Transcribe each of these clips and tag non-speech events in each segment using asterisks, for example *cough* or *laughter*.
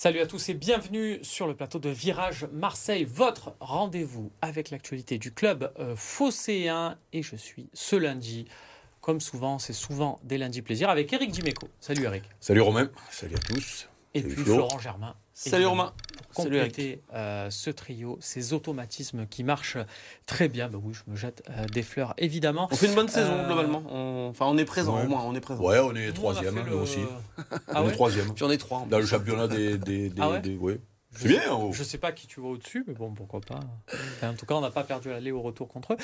Salut à tous et bienvenue sur le plateau de Virage Marseille, votre rendez-vous avec l'actualité du club euh, phocéen. Et je suis ce lundi, comme souvent, c'est souvent des lundis plaisir, avec Eric Dimeco. Salut Eric. Salut Romain, salut à tous. Et Salut puis Flo. Florent Germain. Salut Romain. Pour compléter euh, ce trio, ces automatismes qui marchent très bien. Bah oui, je me jette euh, des fleurs, évidemment. On fait une bonne saison Euh, globalement. On- Enfin, on est présent Ouais. au moins, on est présent. Ouais, on est Nous, on a troisième, hein, le- nous aussi. *laughs* Ah on ouais est troisième. Puis on est trois. Dans le championnat des. des, des, *laughs* Ah ouais des- ouais. Je C'est sais- bien, oh. Je sais pas qui tu vois au-dessus, mais bon, pourquoi pas. *laughs* Enfin, en tout cas, on n'a pas perdu l'aller au retour contre eux.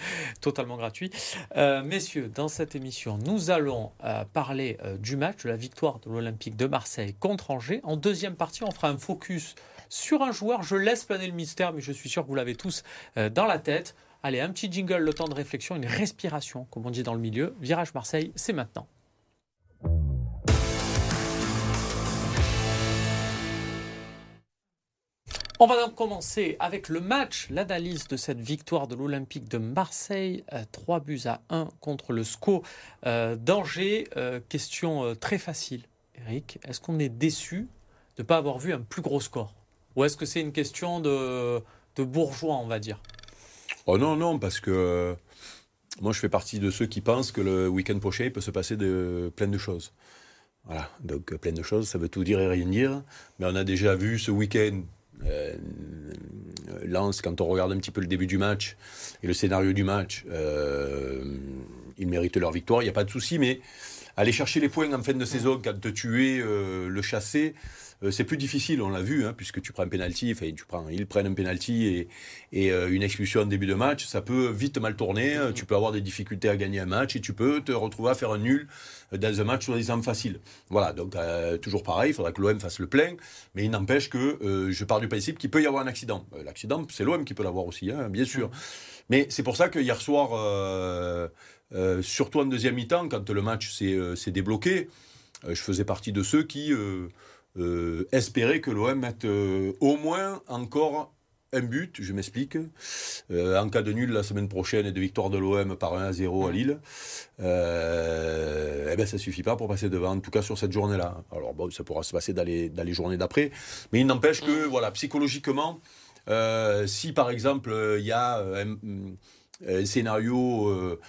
*laughs* Totalement gratuit. Euh, messieurs, dans cette émission, nous allons euh, parler euh, du match, de la victoire de l'Olympique de Marseille contre Angers. En deuxième partie, on fera un focus sur un joueur. Je laisse planer le mystère, mais je suis sûr que vous l'avez tous dans la tête. Allez, un petit jingle, le temps de réflexion, une respiration, comme on dit dans le milieu. Virage Marseille, c'est maintenant. On va donc commencer avec le match, l'analyse de cette victoire de l'Olympique de Marseille, 3 buts à 1 contre le SCO euh, d'Angers. Euh, question euh, très facile, Eric. Est-ce qu'on est déçu de ne pas avoir vu un plus gros score? Ou est-ce que c'est une question de, bourgeois, on va dire? Oh non, non, parce que euh, moi je fais partie de ceux qui pensent que le week-end prochain peut se passer de plein de choses. Voilà, donc euh, plein de choses, ça veut tout dire et rien dire. Mais on a déjà vu ce week-end. Euh, Lens, quand on regarde un petit peu le début du match et le scénario du match, euh, ils méritent leur victoire, il n'y a pas de souci, mais aller chercher les points en fin de saison quand tu es euh, le chassé, c'est plus difficile, on l'a vu, hein, puisque tu prends un penalty, enfin, tu prends, ils prennent un penalty et, et euh, une expulsion en début de match, ça peut vite mal tourner, euh, tu peux avoir des difficultés à gagner un match et tu peux te retrouver à faire un nul euh, dans un match soi-disant facile. Voilà, donc euh, toujours pareil, il faudra que l'OM fasse le plein, mais il n'empêche que euh, je pars du principe qu'il peut y avoir un accident. Euh, L'accident, c'est l'OM qui peut l'avoir aussi, hein, bien sûr. Mais c'est pour ça que hier soir, euh, euh, surtout en deuxième mi-temps, quand le match s'est euh, débloqué, euh, je faisais partie de ceux qui euh, espéraient que l'OM mette euh, au moins encore un but, je m'explique, Euh, en cas de nul la semaine prochaine et de victoire de l'OM par 1 à 0 à Lille, euh, eh ben ça suffit pas pour passer devant, en tout cas sur cette journée-là. Alors bon, ça pourra se passer dans les, dans les journées d'après, mais il n'empêche que, voilà, psychologiquement, euh, si par exemple il y a euh, scénario euh,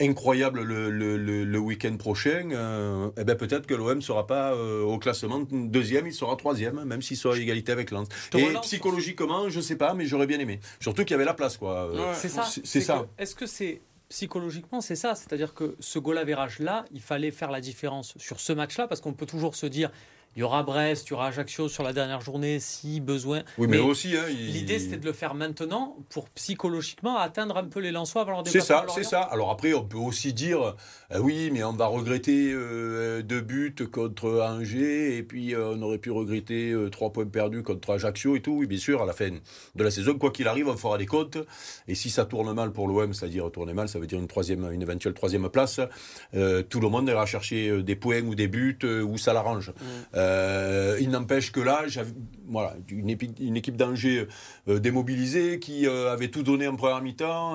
incroyable le, le- le- le week-end prochain, euh, eh ben peut-être que l'OM ne sera pas euh, au classement deuxième, il sera troisième, même s'il sera à égalité avec Lens. Et relance. psychologiquement, je sais pas, mais j'aurais bien aimé. Surtout qu'il y avait la place, quoi. Euh, Ouais. C'est ça. c'est- ça. que- Est-ce que c'est psychologiquement, c'est ça? C'est-à-dire que ce goal average là, il fallait faire la différence sur ce match-là parce qu'on peut toujours se dire, il y aura Brest, il y aura Ajaccio sur la dernière journée si besoin. Oui, mais, Mais aussi, hein, il- L'idée, c'était de le faire maintenant pour psychologiquement atteindre un peu les Lensois avant leur C'est ça, c'est ça. Alors après, on peut aussi dire, euh, oui, mais on va regretter euh, deux buts contre Angers, et puis euh, on aurait pu regretter trois points perdus contre Ajaccio et tout. Oui, bien sûr, à la fin de la saison, quoi qu'il arrive, on fera des comptes. Et si ça tourne mal pour l'OM, c'est-à-dire tourner mal, ça veut dire une troisième, une éventuelle troisième place, tout le monde ira chercher des points ou des buts où ça l'arrange. Euh, il n'empêche que là, j'avais voilà, une, équipe d'Angers euh, démobilisée qui euh, avait tout donné en première mi-temps.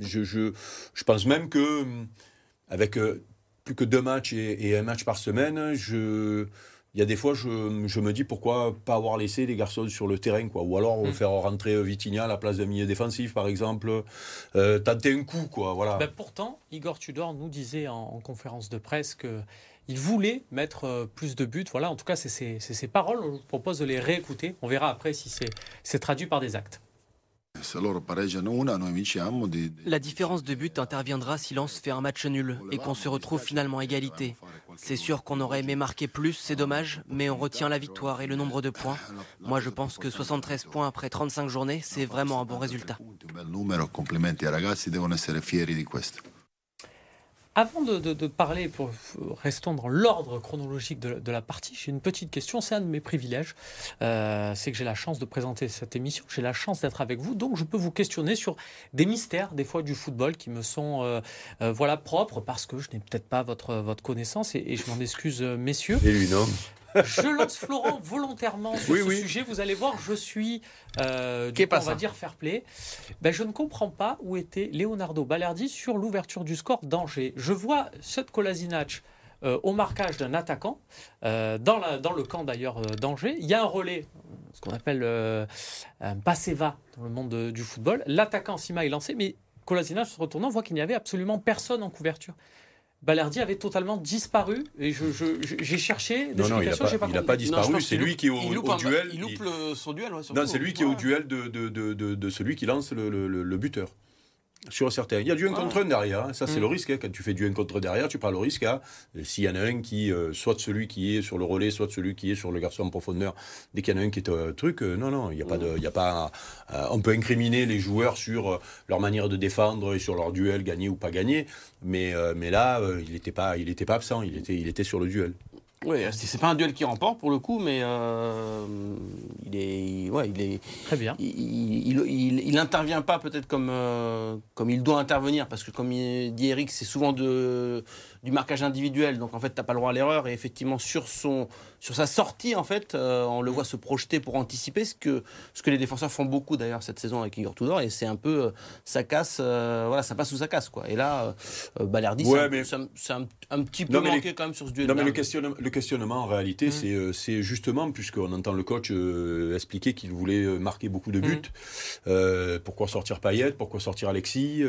je, je, je pense même que avec plus que deux matchs et, et un match par semaine, je il y a des fois, je, je me dis pourquoi pas avoir laissé les garçons sur le terrain, quoi. Ou alors Mm. faire rentrer Vitinha à la place d'un milieu défensif, par exemple. Euh, tenter un coup, quoi. Voilà. Ben, pourtant, Igor Tudor nous disait en, en conférence de presse que il voulait mettre euh, plus de buts. Voilà, en tout cas, c'est ses, paroles. Je vous propose de les réécouter. On verra après si c'est traduit par des actes. La différence de but interviendra si Lens fait un match nul et qu'on se retrouve finalement à égalité. C'est sûr qu'on aurait aimé marquer plus, c'est dommage, mais on retient la victoire et le nombre de points. *laughs* Moi, je pense que 73 points après 35 journées, c'est vraiment un bon résultat. Avant de, parler, restons dans l'ordre chronologique de, la partie, j'ai une petite question. C'est un de mes privilèges. Euh, c'est que j'ai la chance de présenter cette émission. J'ai la chance d'être avec vous. Donc, je peux vous questionner sur des mystères, des fois, du football qui me sont euh, euh, voilà, propres parce que je n'ai peut-être pas votre, votre connaissance et, je m'en excuse, messieurs. Et lui, non Je lance Florent volontairement sur Oui, ce oui. sujet. Vous allez voir, je suis, euh, du coup, on va dire fair play. Ben, je ne comprends pas où était Leonardo Balerdi sur l'ouverture du score d'Angers. Je vois Sud Kolasinac au marquage d'un attaquant, dans, la, dans le camp d'ailleurs d'Angers. Il y a un relais, ce qu'on appelle un passe-va dans le monde du football. L'attaquant Sima est lancé, mais Colasina, se retournant, voit qu'il n'y avait absolument personne en couverture. Balerdi avait totalement disparu et j'ai je, cherché des Non, non, il n'a pas, disparu. C'est lui qui est au, duel. Il loupe son duel. non, c'est lui qui est au duel de, de, de, de celui qui lance le, le buteur sur certains. Il y a du 1 contre 1 derrière. Hein. Ça, c'est le mm. risque. Hein. Quand tu fais du 1 contre 1 derrière, tu prends le risque. Hein. S'il y en a un qui, euh, soit celui qui est sur le relais, soit celui qui est sur le garçon en profondeur, dès qu'il y en a un qui est un euh, truc, euh, non, non, il n'y a pas de. Y a pas, on peut incriminer les joueurs sur leur manière de défendre et sur leur duel, gagné ou pas gagné. Mais, mais là, il n'était pas, il pas absent. Il était, il était sur le duel. Oui, c'est pas un duel qui remporte pour le coup, mais euh, il est, ouais, il est très bien. Il, n'intervient pas peut-être comme euh, comme il doit intervenir parce que comme dit Eric, c'est souvent de du marquage individuel. Donc en fait, tu n'as pas le droit à l'erreur. Et effectivement, sur, son, sur sa sortie, en fait, euh, on le voit se projeter pour anticiper ce que, ce que les défenseurs font beaucoup d'ailleurs cette saison avec Igor Tudor. Et c'est un peu, ça euh, casse, euh, voilà, ça passe ou ça casse. Quoi. Et là, Balerdi, c'est un, petit peu manqué quand même sur ce duel. Non, mais le questionnement, le questionnement en réalité, mmh. c'est justement, puisqu'on entend le coach expliquer qu'il voulait marquer beaucoup de buts, mmh. pourquoi sortir Payet, pourquoi sortir Alexis,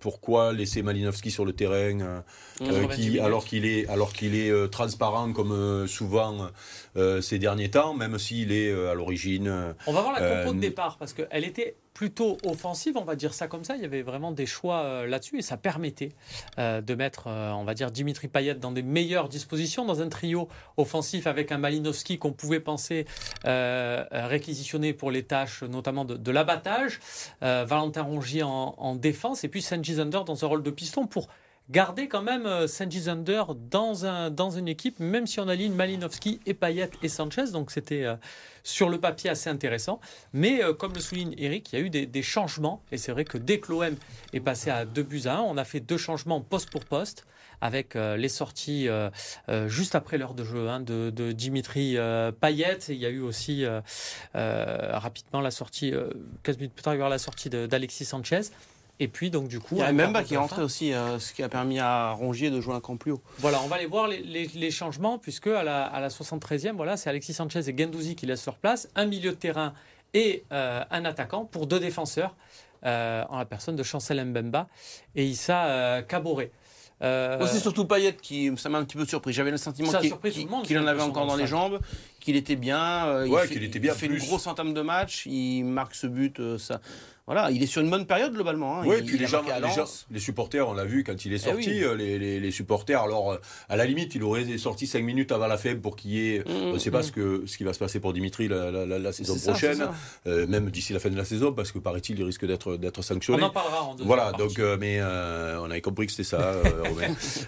pourquoi laisser Malinowski sur le terrain mmh alors qu'il est, alors qu'il est euh, transparent comme euh, souvent euh, ces derniers temps, même s'il est à l'origine. On va voir la compo de départ parce qu'elle était plutôt offensive, on va dire ça comme ça. Il y avait vraiment des choix là-dessus et ça permettait de mettre, on va dire, Dimitri Payet dans des meilleures dispositions, dans un trio offensif avec un Malinowski qu'on pouvait penser réquisitionner pour les tâches notamment de, l'abattage, Valentin Rongier en, en, défense et puis Sanji Zander dans un rôle de piston pour garder quand même euh, Sanji Zander dans, un, dans une équipe, même si on aligne Malinowski et Payet et Sanchez. Donc c'était euh, sur le papier assez intéressant. Mais euh, comme le souligne Eric, il y a eu des, changements. Et c'est vrai que dès que l'OM est passé à 2 buts à 1, on a fait deux changements poste pour poste avec les sorties juste après l'heure de jeu hein, de, Dimitri Payet. il y a eu aussi rapidement la sortie, 15 minutes plus tard, il y a eu la sortie d'Alexis Sanchez. Et puis, donc, du coup. Il y a Memba qui est rentré aussi, euh, ce qui a permis à Rongier de jouer un camp plus haut. Voilà, on va aller voir les, changements, puisque à la, à la 73e, voilà, c'est Alexis Sanchez et Gendouzi qui laissent leur place, un milieu de terrain et euh, un attaquant pour deux défenseurs, euh, en la personne de Chancel Mbemba et Issa Caboret. c'est surtout Payet qui, ça m'a un petit peu surpris. J'avais le sentiment qu'il en avait encore dans les jambes, qu'il était bien. il fait, était bien. Il fait une grosse entame de match, il marque ce but. ça, voilà, il est sur une bonne période globalement. Hein. Oui, puis les, gens, les, supporters, on l'a vu quand il est eh sorti, euh, les, supporters, alors euh, à la limite, il aurait sorti 5 minutes avant la faible pour qu'il y ait. on ne sait pas ce, que, ce qui va se passer pour Dimitri la, saison prochaine, euh, même d'ici la fin de la saison, parce que paraît-il, il risque d'être sanctionné. On en parlera en Voilà, donc, mais on avait compris que c'était ça,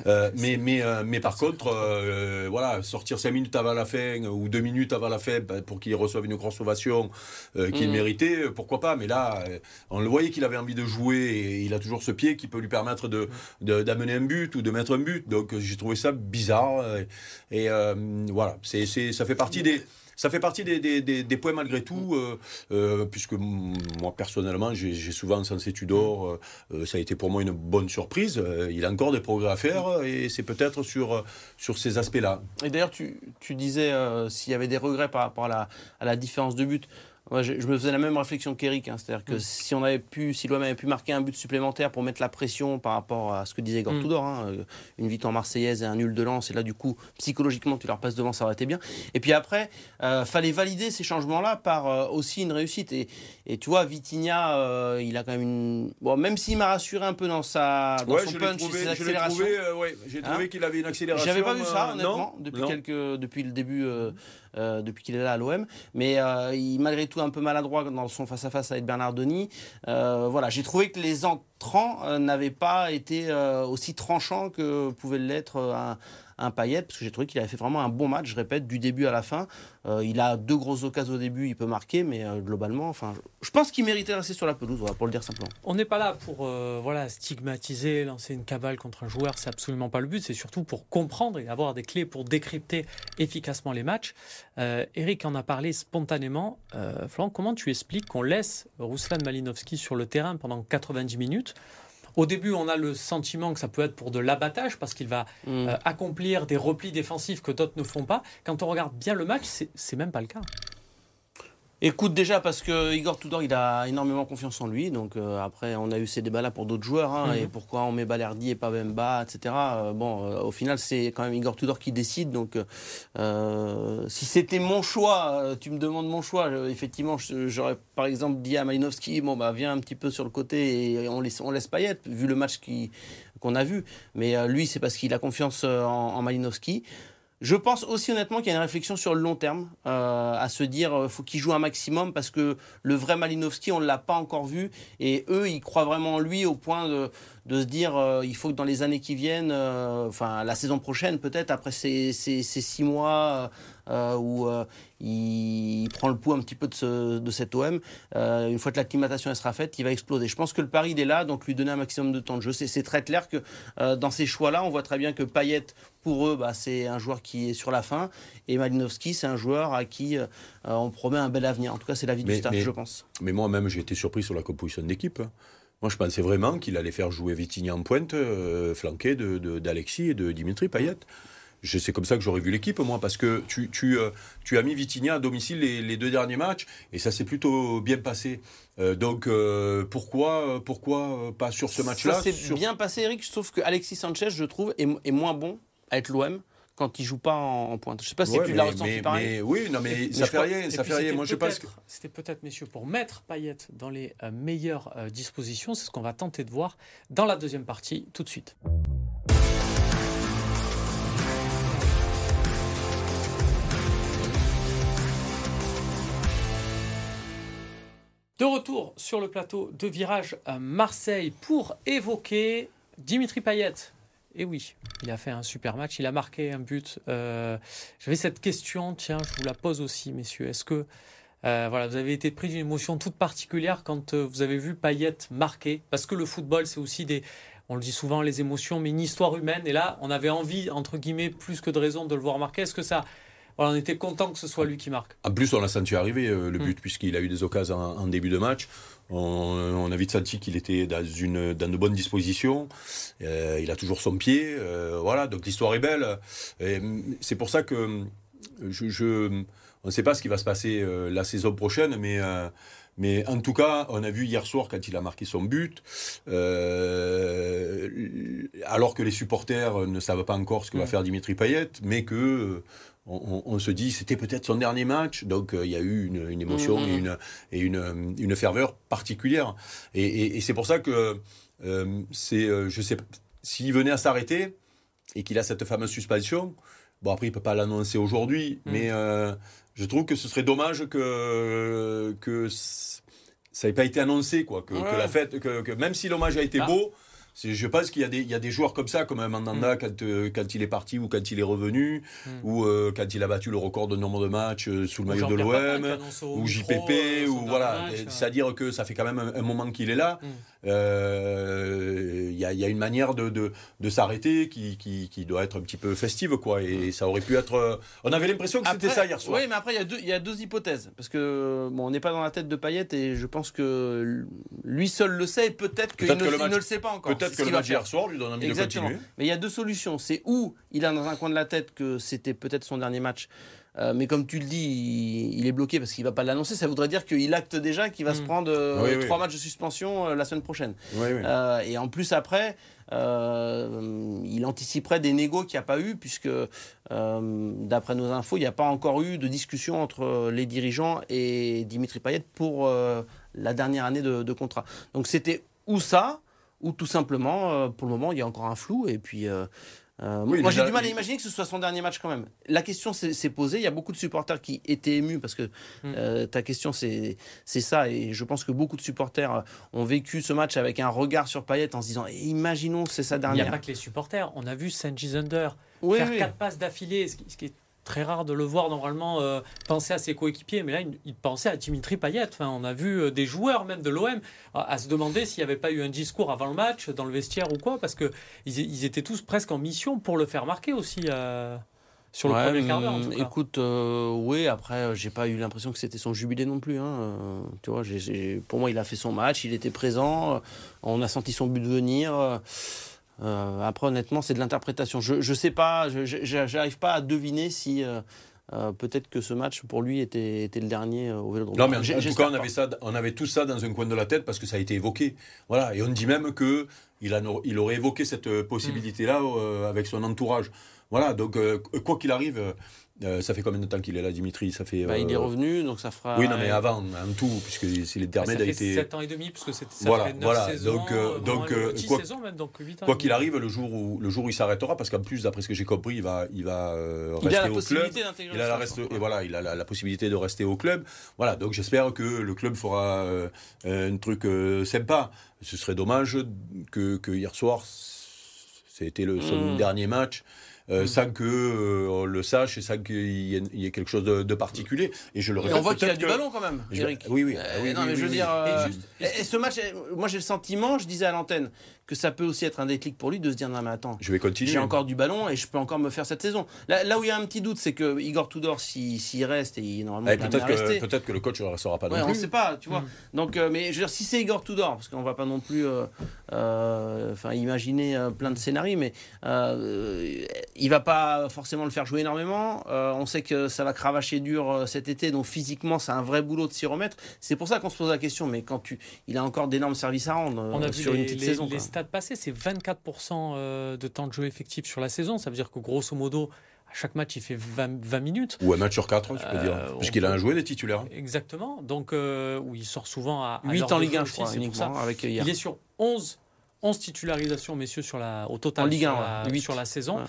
*laughs* mais, mais, mais par contre, voilà, sortir 5 minutes avant la fin ou 2 minutes avant la fin bah, pour qu'il reçoive une grosse ovation qu'il mm. méritait, pourquoi pas, mais là on le voyait qu'il avait envie de jouer et il a toujours ce pied qui peut lui permettre de, d'amener un but ou de mettre un but. Donc j'ai trouvé ça bizarre. Et, euh, voilà, ça fait partie des ça fait partie des, points malgré tout, euh, euh, puisque moi personnellement, j'ai, souvent sensé Tudor, ça a été pour moi une bonne surprise. il a encore des progrès à faire et c'est peut-être sur, sur ces aspects-là. Et d'ailleurs, tu, disais s'il y avait des regrets par rapport la, à la différence de but je, me faisais la même réflexion qu'Eric, hein. c'est-à-dire que mm. si on avait pu, si l'OM avait pu marquer un but supplémentaire pour mettre la pression par rapport à ce que disait Gortoudor, mm. hein, euh, une victoire marseillaise et un nul de lance, et là du coup psychologiquement tu leur passes devant, ça aurait été bien. Et puis après, euh, fallait valider ces changements-là par euh, aussi une réussite. Et, et tu vois, Vitinha, euh, il a quand même une, bon, même s'il m'a rassuré un peu dans sa, dans son punch, trouvé, ses accélérations. J'ai trouvé, hein qu'il avait une accélération. J'avais pas vu ça honnêtement depuis quelques, depuis le début. Euh, depuis qu'il est là à l'OM. Mais euh, il, malgré tout, un peu maladroit dans son face-à-face avec Bernard Denis. Euh, voilà, j'ai trouvé que les entrants n'avaient pas été aussi tranchants que pouvait l'être un un Payet, parce que j'ai trouvé qu'il avait fait vraiment un bon match, je répète, du début à la fin. Euh, il a deux grosses occasions au début, il peut marquer, mais euh, globalement, enfin, je pense qu'il méritait de rester sur la pelouse, pour le dire simplement. On n'est pas là pour euh, voilà, stigmatiser, lancer une cabale contre un joueur, c'est absolument pas le but, c'est surtout pour comprendre et avoir des clés pour décrypter efficacement les matchs. Eric en a parlé spontanément. Florent, comment tu expliques qu'on laisse Ruslan Malinowski sur le terrain pendant 90 minutes Au début, on a le sentiment que ça peut être pour de l'abattage parce qu'il va Mm. euh, accomplir des replis défensifs que d'autres ne font pas. Quand on regarde bien le match, c'est c'est même pas le cas. Écoute, déjà parce que Igor Tudor, il a énormément confiance en lui. Donc euh, après, on a eu ces débats-là pour d'autres joueurs. hein, Mhm. Et pourquoi on met Balerdi et pas Bemba, etc. Euh, bon, euh, au final, c'est quand même Igor Tudor qui décide. Donc si c'était mon choix, tu me demandes mon choix, effectivement, j'aurais par exemple dit à Malinowski, bon, bah viens un petit peu sur le côté et on laisse, on laisse Payet, vu le match qu'on a vu. Mais lui, c'est parce qu'il a confiance en, en Malinowski. Je pense aussi honnêtement qu'il y a une réflexion sur le long terme, euh, à se dire euh, faut qu'il joue un maximum parce que le vrai Malinowski on ne l'a pas encore vu et eux ils croient vraiment en lui au point de, de se dire euh, il faut que dans les années qui viennent, euh, enfin la saison prochaine peut-être après ces, ces, ces six mois euh, où il, il prend le pouls un petit peu de, ce, de cet OM, une fois que l'acclimatation sera faite, il va exploser. Je pense que le pari il est là, donc lui donner un maximum de temps de jeu. C'est très clair que dans ces choix-là, on voit très bien que Payet pour eux, bah, c'est un joueur qui est sur la fin. Et Malinowski, c'est un joueur à qui on promet un bel avenir. En tout cas, c'est l'avis du staff, je pense. Mais moi-même, j'ai été surpris sur la composition d'équipe. Moi, je pensais vraiment qu'il allait faire jouer Vitigny en pointe, euh, flanqué d'Alexis de, et de Dimitri Payet. C'est comme ça que j'aurais vu l'équipe, moi, parce que tu, tu, euh, tu as mis Vitinha à domicile les, les deux derniers matchs, et ça s'est plutôt bien passé. Euh, donc, pourquoi, pourquoi pas sur ce match-là Ça s'est sur- bien passé, Eric, sauf que Alexis Sanchez, je trouve, est, est moins bon avec l'OM quand il joue pas en, en pointe. Je sais pas si Ouais, tu l'as ressenti mais- pareil. mais oui, non, mais ça fait rien, ça fait rien. c'était Moi, je pense que. peut-être- C'était peut-être, messieurs, pour mettre Payet dans les euh, meilleures euh, dispositions. C'est ce qu'on va tenter de voir dans la deuxième partie, tout de suite. De retour sur le plateau de Virage à Marseille pour évoquer Dimitri Payet. Et oui, il a fait un super match, il a marqué un but. Euh, J'avais cette question, tiens, je vous la pose aussi, messieurs. Est-ce que euh, voilà, vous avez été pris d'une émotion toute particulière quand euh, vous avez vu Payet marquer? Parce que le football, c'est aussi des, on le dit souvent, les émotions, mais une histoire humaine. Et là, on avait envie, entre guillemets, plus que de raison de le voir marquer. Est-ce que ça, voilà, on était content que ce soit lui qui marque En plus, on l'a senti arriver euh, le Mm. but, puisqu'il a eu des occasions en, en début de match. On, on a vite senti qu'il était dans, une, dans de bonnes dispositions. Euh, il a toujours son pied. euh, voilà, donc l'histoire est belle. Mm, C'est pour ça que mm, je, je- on ne sait pas ce qui va se passer la saison prochaine, mais. mais en tout cas, on a vu hier soir quand il a marqué son but, euh, alors que les supporters ne savent pas encore ce que va Mm. faire Dimitri Payet, mais que on, on- on se dit c'était peut-être son dernier match, donc euh, il y a eu une, une émotion et, une, et une, une ferveur particulière. Et, et- et c'est pour ça que euh, c'est, euh, je sais, s'il venait à s'arrêter et qu'il a cette fameuse suspension, bon après il peut pas l'annoncer aujourd'hui, Mhm. mais je trouve que ce serait dommage que que ça n'ait pas été annoncé quoi, que, la fête, que, que même si l'hommage a été Ah. beau. Je pense qu'il y, a des- il y a des joueurs comme ça, comme Mandanda quand, euh, quand il est parti ou quand il est revenu, Mm. ou euh, quand il a battu le record de nombre de matchs euh, sous le maillot de l'OM, ou JPP, ou voilà. C'est-à-dire que ça fait quand même un, un moment qu'il est là. Mm. Euh, Il y, a, il y a une manière de, de, de s'arrêter qui, qui, qui doit être un petit peu festive, quoi. Et ça aurait pu être. euh, On avait l'impression que c'était ça hier soir. Oui, mais après, il y, a deux- il y a deux hypothèses. Parce que, bon, on n'est pas dans la tête de Payet et je pense que lui seul le sait et peut-être qu'il Peut-être ne, le il match- ne le sait pas encore. Peut-être que le match hier soir lui donne envie Exactement. de continuer. Mais il y a deux solutions. C'est où il a dans un coin de la tête que c'était peut-être son dernier match. Euh, mais comme tu le dis, il, il est bloqué parce qu'il va pas l'annoncer. Ça voudrait dire qu'il acte déjà qu'il va se prendre euh, Oui, oui. trois matchs de suspension euh, la semaine prochaine. Oui, et en plus, après, il anticiperait des négos qu'il n'y a pas eu, puisque d'après nos infos, il n'y a pas encore eu de discussion entre les dirigeants et Dimitri Payet pour la dernière année de, de contrat. Donc c'était ou ça, ou tout simplement, pour le moment, il y a encore un flou. Et puis. Euh, Oui, moi, j'ai du mal à imaginer que ce soit son dernier match quand même. La question s'est posée. Il y a beaucoup de supporters qui étaient émus parce que Mm. euh, ta question, c'est c'est ça. Et je pense que beaucoup de supporters euh, ont vécu ce match avec un regard sur Payet en se disant eh, imaginons, c'est sa Il n'y a dernière. pas que les supporters. On a vu Sanji Zunder Oui, faire oui. quatre passes d'affilée, ce qui est très rare de le voir normalement euh, penser à ses coéquipiers, mais là il, il pensait à Dimitri Payet. Enfin, on a vu euh, des joueurs même de l'OM à, à se demander s'il n'y avait pas eu un discours avant le match dans le vestiaire ou quoi, parce que ils, étaient tous presque en mission pour le faire marquer aussi. euh. sur le Ouais, premier quart d'heure. en tout cas. Écoute, oui, après, j'ai pas eu l'impression que c'était son jubilé non plus. hein, tu vois, j'ai- pour moi, il a fait son match, il était présent, on a senti son but venir. Euh, après, honnêtement, c'est de l'interprétation. Je, je sais pas, j'arrive pas à deviner si euh, euh, peut-être que ce match pour lui était, était le dernier au Vélodrome. Non, mais en, tout cas, on avait, ça, on avait tout ça dans un coin de la tête parce que ça a été évoqué. Voilà. Et on dit même que il, a- il aurait évoqué cette possibilité-là euh, avec son entourage. Voilà. Donc, quoi qu'il arrive, euh, ça fait combien de temps qu'il est là, Dimitri? Ça fait. Bah, il est euh, revenu, donc ça fera. Oui, non, mais avant, en tout, puisque c'est les Bah, a fait été. 7 ans et demi, parce que c'est- ça Voilà, fait 9 voilà. saisons. Donc, euh, donc, euh, 10 quoi- saisons même, donc 8 ans. Quoi qu'il arrive, le jour où, le jour où il s'arrêtera, parce qu'en plus, d'après ce que j'ai compris, il va, il va euh, Il a rester la au club. possibilité Il a, la, reste- et voilà, il a la, la possibilité de rester au club. Voilà, donc j'espère que le club fera euh, un truc euh, sympa. Ce serait dommage que, que hier soir, c'était le, son Mm. dernier match. Euh, Mm. sans que euh, on le sache et sans qu'il y, y ait quelque chose de, de particulier. Et je le Et répète. on voit qu'il a du ballon quand même, Je- Eric. Oui, oui. Euh, ah oui, non, oui, mais oui, je veux oui. dire, euh, Et juste- et, et ce match, moi j'ai le sentiment, je disais à l'antenne, que ça peut aussi être un déclic pour lui de se dire non mais attends, Je vais continuer. j'ai encore du ballon et je peux encore me faire cette saison. Là, là où il y a un petit doute, c'est que Igor Tudor, s'il s'il reste et il, normalement Eh, peut-être, que, peut-être que le coach ne restera pas Ouais, non on plus. sait pas, tu vois. Mm. Donc, euh, mais je veux dire, si c'est Igor Tudor, parce qu'on va pas non plus, euh, euh, enfin, imaginer euh, plein de scénarios, mais euh, il va pas forcément le faire jouer énormément. Euh, on sait que ça va cravacher dur euh, cet été, donc physiquement, c'est un vrai boulot de s'y remettre. C'est pour ça qu'on se pose la question. Mais quand tu, il a encore d'énormes services à rendre euh, On a vu sur les, une petite les- saison. les quoi. stats passés, c'est 24% euh, de temps de jeu effectif sur la saison. Ça veut dire que grosso modo, à chaque match, il fait 20, 20 minutes. Ou un match sur quatre, tu peux Euh, dire. on Puisqu'il a un joué des titulaires. Exactement. Donc, euh, où il sort souvent à. à 8 l'heure en de Ligue jeu 1, aussi, je crois, c'est pour ça. uniquement, avec hier. Il est sur 11, 11 titularisations, messieurs, sur la, au total En Ligue sur, 1, la, ouais, huit. sur la saison. Ouais.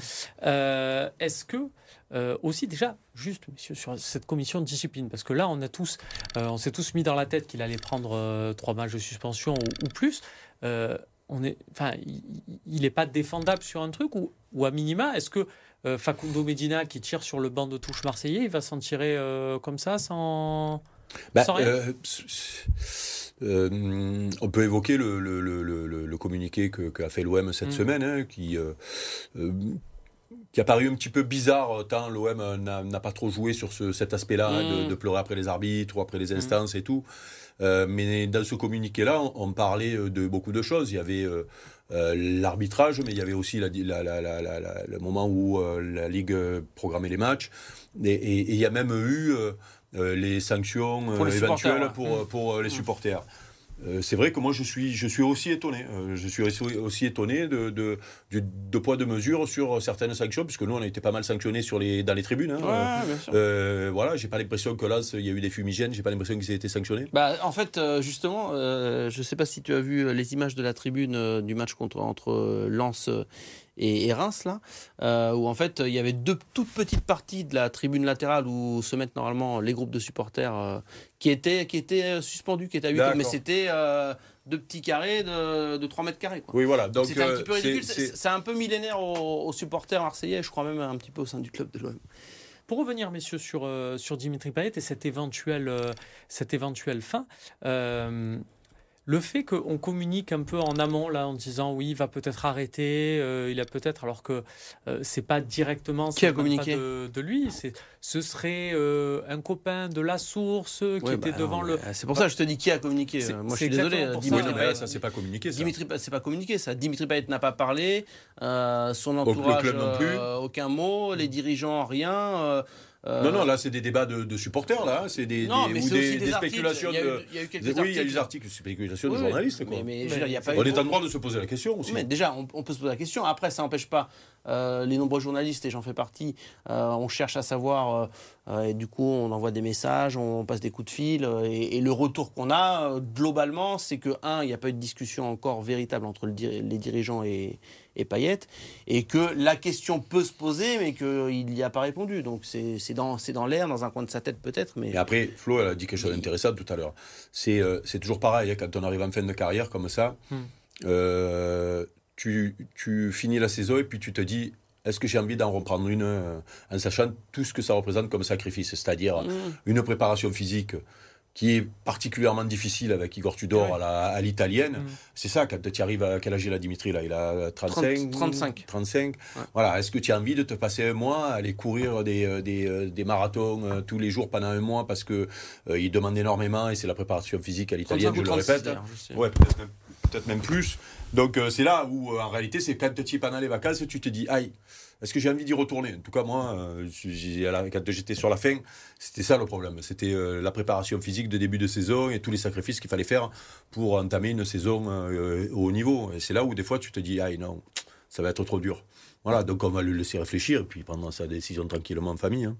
Euh, Est-ce que, euh, aussi déjà, juste, messieurs, sur cette commission de discipline, parce que là, on, a tous, euh, on s'est tous mis dans la tête qu'il allait prendre euh, trois matchs de suspension ou, ou plus. On est, enfin, il n'est pas défendable sur un truc ou, ou à minima, est-ce que euh, Facundo Medina qui tire sur le banc de touche marseillais, il va s'en tirer euh, comme ça sans, Bah, sans rien? euh, on peut évoquer le, le- le- le- le communiqué que- qu'a fait l'OM cette Mm. semaine, hein, qui, euh, qui a paru un petit peu bizarre, tant l'OM n'a n'a pas trop joué sur ce- cet aspect-là, hein, de, Mm. de pleurer après les arbitres ou après les instances et tout. Euh, mais dans ce communiqué-là, on, on parlait euh, de beaucoup de choses. Il y avait euh, euh, l'arbitrage, mais il y avait aussi la- la- la- le moment où euh, la Ligue euh, programmait les matchs. Et, et- et il y a même eu euh, euh, les sanctions Pour les euh, supporters, éventuelles pour, Mm. euh, pour euh, les supporters. Euh, c'est vrai que moi je suis, je suis aussi étonné. Euh, je suis aussi, aussi étonné de, de, deux poids, deux mesures sur certaines sanctions, puisque nous on a été pas mal sanctionnés sur les, dans les tribunes. hein. Ouais, bien sûr. Euh, voilà, j'ai pas l'impression que là il y a eu des fumigènes, j'ai pas l'impression qu'ils aient été sanctionnés. Bah, en fait, justement, euh, je ne sais pas si tu as vu les images de la tribune du match contre, entre Lens et, et Reims, là, euh, où en fait il y avait deux toutes petites parties de la tribune latérale où se mettent normalement les groupes de supporters euh, qui étaient, qui étaient euh, suspendus, qui étaient à huis clos. D'accord. mais c'était euh, deux petits carrés de, de 3 mètres carrés. quoi. Oui, voilà. Donc C'était un petit peu c'est- ridicule. c'est- C'est c'est un peu millénaire aux, aux supporters marseillais, je crois même un petit peu au sein du club de l'OM. Pour revenir, messieurs, sur, euh, sur Dimitri Payet et cette éventuelle, euh, cette éventuelle fin, euh, le fait qu'on communique un peu en amont, là, en disant oui, il va peut-être arrêter, euh, il a peut-être, alors que euh, c'est pas directement Qui a communiqué? de, de lui, c'est, ce serait euh, un copain de la source qui Ouais, était bah, devant non, le. C'est pour ça que je te dis qui a communiqué. C'est- Moi, je suis désolé. Dimitri Payet- ça c'est pas communiqué. Ça. Dimitri, Payet, c'est pas communiqué ça. Dimitri Payet n'a pas parlé, euh, son le entourage club non plus. aucun mot, les dirigeants rien. Euh, Non, non, là c'est des débats de, de supporters, là. hein, C'est des, non, des- mais ou des, aussi des, spéculations Il y a eu, de. il y a eu quelques Oui, il y a eu des articles, spéculations de Oui, journalistes, quoi. Mais, mais je veux Mais dire, il y a pas On est en droit de se poser la question aussi. Mais déjà, on, on peut se poser la question. Après, ça n'empêche pas euh, les nombreux journalistes, et j'en fais partie, euh, on cherche à savoir, euh, et du coup, on envoie des messages, on passe des coups de fil, et, et le retour qu'on a, globalement, c'est que, un, il n'y a pas eu de discussion encore véritable entre le les dirigeants et, et Payet, et que la question peut se poser, mais qu'il n'y a pas répondu. Donc, c'est c'est dans, c'est dans l'air, dans un coin de sa tête peut-être, mais... Et après, Flo, elle a dit quelque chose d'intéressant tout à l'heure. C'est euh, c'est toujours pareil, hein, quand on arrive en fin de carrière comme ça, Hmm. euh, tu, tu finis la saison et puis tu te dis, est-ce que j'ai envie d'en reprendre une euh, en sachant tout ce que ça représente comme sacrifice? C'est-à-dire Mm. une préparation physique qui est particulièrement difficile avec Igor Tudor Ouais. à l'italienne. Mm. C'est ça, quand tu arrives à quel âge il a Dimitri là? Il a 35 30, 35. 35. Ouais. Voilà, est-ce que tu as envie de te passer un mois à aller courir des, euh, des, euh, des marathons euh, tous les jours pendant un mois parce que euh, il demande énormément et c'est la préparation physique à l'italienne, 35 je le 36 répète. je. Ouais, peut-être même, peut-être même plus. Donc euh, c'est là où euh, en réalité c'est quand tu es pendant les vacances, tu te dis aïe, est-ce que j'ai envie d'y retourner? En tout cas moi, euh, quand j'étais sur la fin, c'était ça le problème. C'était la préparation physique de début de saison et tous les sacrifices qu'il fallait faire pour entamer une saison au haut niveau. Et c'est là où des fois tu te dis aïe non, ça va être trop dur. Voilà, donc on va le laisser réfléchir et puis prendre sa décision tranquillement en famille. hein.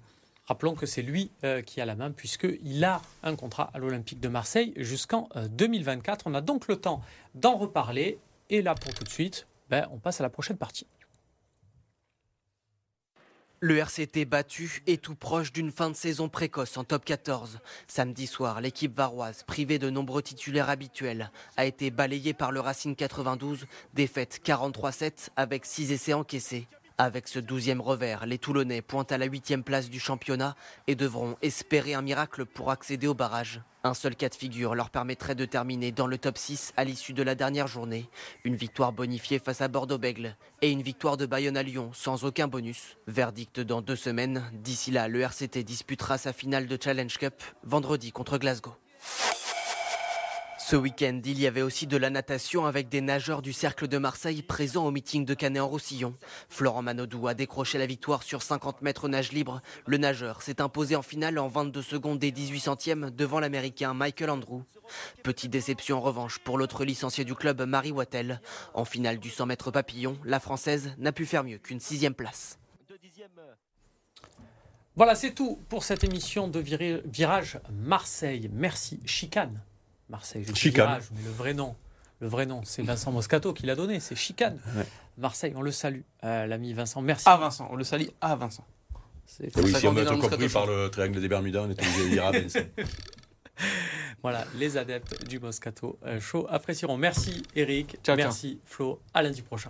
Rappelons que c'est lui qui a la main puisqu'il a un contrat à l'Olympique de Marseille jusqu'en euh, 2024. On a donc le temps d'en reparler. Et là, pour tout de suite, ben, on passe à la prochaine partie. Le RCT battu et tout proche d'une fin de saison précoce en top 14. Samedi soir, l'équipe varoise, privée de nombreux titulaires habituels, a été balayée par le Racing 92, défaite 43-7 avec 6 essais encaissés. Avec ce douzième revers, les Toulonnais pointent à la huitième place du championnat et devront espérer un miracle pour accéder au barrage. Un seul cas de figure leur permettrait de terminer dans le top 6 à l'issue de la dernière journée. Une victoire bonifiée face à Bordeaux-Bègle et une victoire de Bayonne à Lyon sans aucun bonus. Verdict dans deux semaines. D'ici là, le RCT disputera sa finale de Challenge Cup vendredi contre Glasgow. Ce week-end, il y avait aussi de la natation avec des nageurs du Cercle de Marseille présents au meeting de Canet-en-Roussillon. Florent Manodou a décroché la victoire sur 50 mètres nage libre. Le nageur s'est imposé en finale en 22 secondes et 18 centièmes devant l'Américain Michael Andrew. Petite déception en revanche pour l'autre licencié du club, Marie Wattel. En finale du 100 mètres papillon, la Française n'a pu faire mieux qu'une sixième place. Voilà, c'est tout pour cette émission de Virage Marseille. Merci. Chicane. Marseille, je dis Chicane. Virage, mais le vrai nom, le vrai nom, c'est Vincent Moscato qui l'a donné, c'est Chicane. Ouais. Marseille, on le salue, euh, l'ami Vincent. Merci. À Vincent, on le salue à Vincent. C'est- oui, si on le Moscato compris par le triangle des Bermudas, on est obligé de dire ah, Vincent. *laughs* Voilà, les adeptes du Moscato euh, Show apprécieront. Merci Eric, Ciao, ciao. merci Flo, à lundi prochain.